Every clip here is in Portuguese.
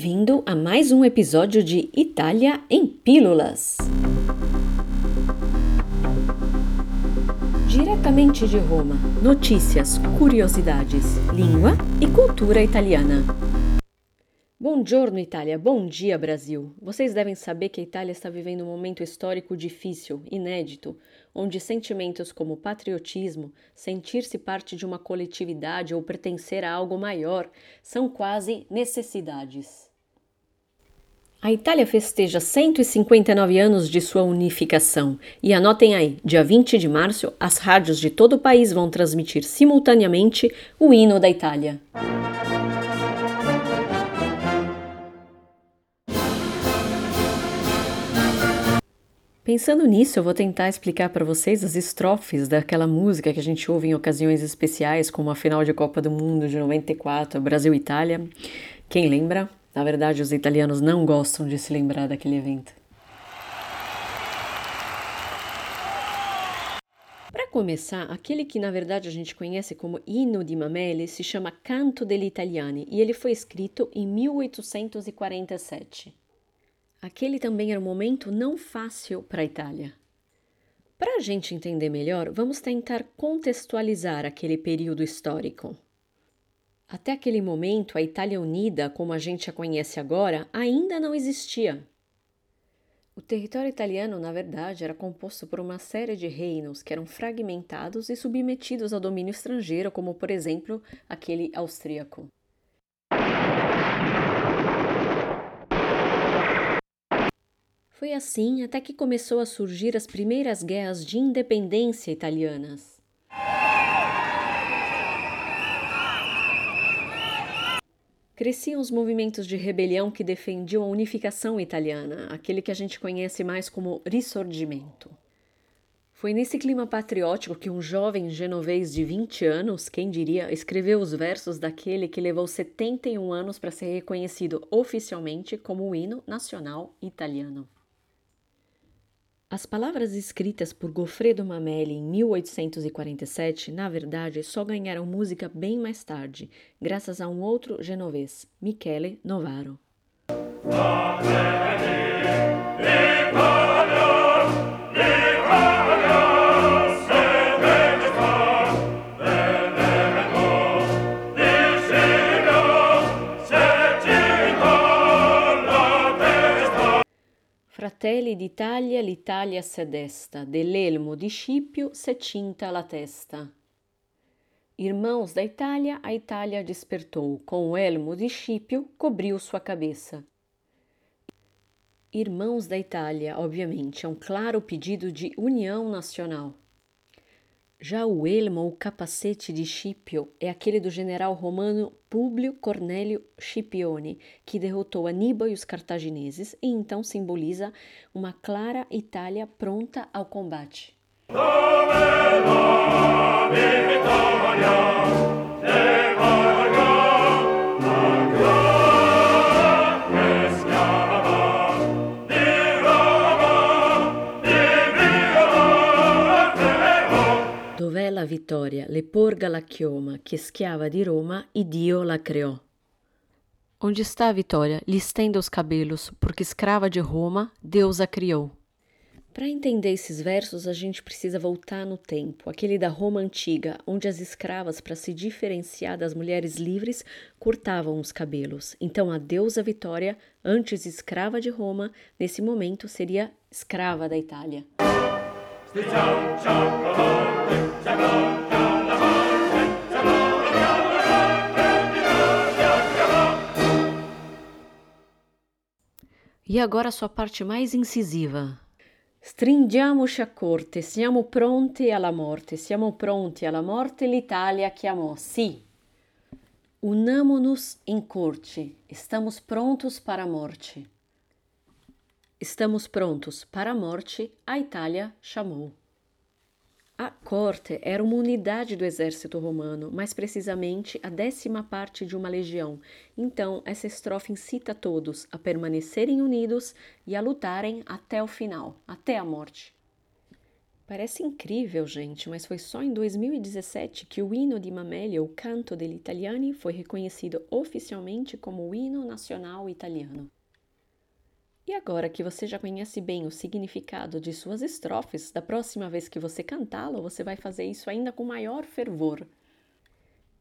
Bem-vindo a mais um episódio de Itália em Pílulas. Diretamente de Roma, notícias, curiosidades, língua e cultura italiana. Bom giorno, Itália. Bom dia, Brasil. Vocês devem saber que a Itália está vivendo um momento histórico difícil, inédito, onde sentimentos como patriotismo, sentir-se parte de uma coletividade ou pertencer a algo maior são quase necessidades. A Itália festeja 159 anos de sua unificação e anotem aí, dia 20 de março, as rádios de todo o país vão transmitir simultaneamente o hino da Itália. Pensando nisso, eu vou tentar explicar para vocês as estrofes daquela música que a gente ouve em ocasiões especiais, como a final de Copa do Mundo de 94, Brasil-Itália. Quem lembra? Na verdade, os italianos não gostam de se lembrar daquele evento. Para começar, aquele que na verdade a gente conhece como Hino di Mameli se chama Canto degli Italiani e ele foi escrito em 1847. Aquele também era um momento não fácil para a Itália. Para a gente entender melhor, vamos tentar contextualizar aquele período histórico. Até aquele momento, a Itália Unida, como a gente a conhece agora, ainda não existia. O território italiano, na verdade, era composto por uma série de reinos que eram fragmentados e submetidos ao domínio estrangeiro, como por exemplo aquele austríaco. Foi assim até que começou a surgir as primeiras guerras de independência italianas. Cresciam os movimentos de rebelião que defendiam a unificação italiana, aquele que a gente conhece mais como Risorgimento. Foi nesse clima patriótico que um jovem genovês de 20 anos, quem diria, escreveu os versos daquele que levou 71 anos para ser reconhecido oficialmente como o hino nacional italiano. As palavras escritas por Goffredo Mameli em 1847, na verdade, só ganharam música bem mais tarde, graças a um outro genovês, Michele Novaro. Fratelli d'Italia, l'Italia s'è desta, dell'elmo di Scipio s'è cinta la testa. Irmãos da Itália, a Itália despertou, com o elmo de Scipio cobriu sua cabeça. Irmãos da Itália, obviamente, é um claro pedido de união nacional. Já o elmo ou capacete de Scipio é aquele do general romano Públio Cornélio Scipione, que derrotou Aníbal e os cartagineses e então simboliza uma clara Itália pronta ao combate. Vittoria? Le porga la chioma, che schiava di Roma e Dio la creò. Onde está a vitória? Lhe estenda os cabelos, porque escrava de Roma, Deus a criou. Para entender esses versos, a gente precisa voltar no tempo, aquele da Roma antiga, onde as escravas, para se diferenciar das mulheres livres, cortavam os cabelos. Então, a deusa Vitória, antes escrava de Roma, nesse momento seria escrava da Itália. E agora a sua parte mais incisiva. Stringiamoci a corte, siamo pronti alla morte, siamo pronti alla morte, l'Italia chiamò. Sì. Unamo-nos em corte, estamos prontos para a morte. Estamos prontos para a morte, a Itália chamou. A corte era uma unidade do exército romano, mais precisamente a décima parte de uma legião. Então, essa estrofe incita todos a permanecerem unidos e a lutarem até o final, até a morte. Parece incrível, gente, mas foi só em 2017 que o hino di Mameli, o Canto degli Italiani, foi reconhecido oficialmente como o hino nacional italiano. E agora que você já conhece bem o significado de suas estrofes, da próxima vez que você cantá-lo, você vai fazer isso ainda com maior fervor.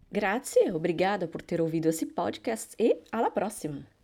Grazie, obrigada por ter ouvido esse podcast e alla próxima!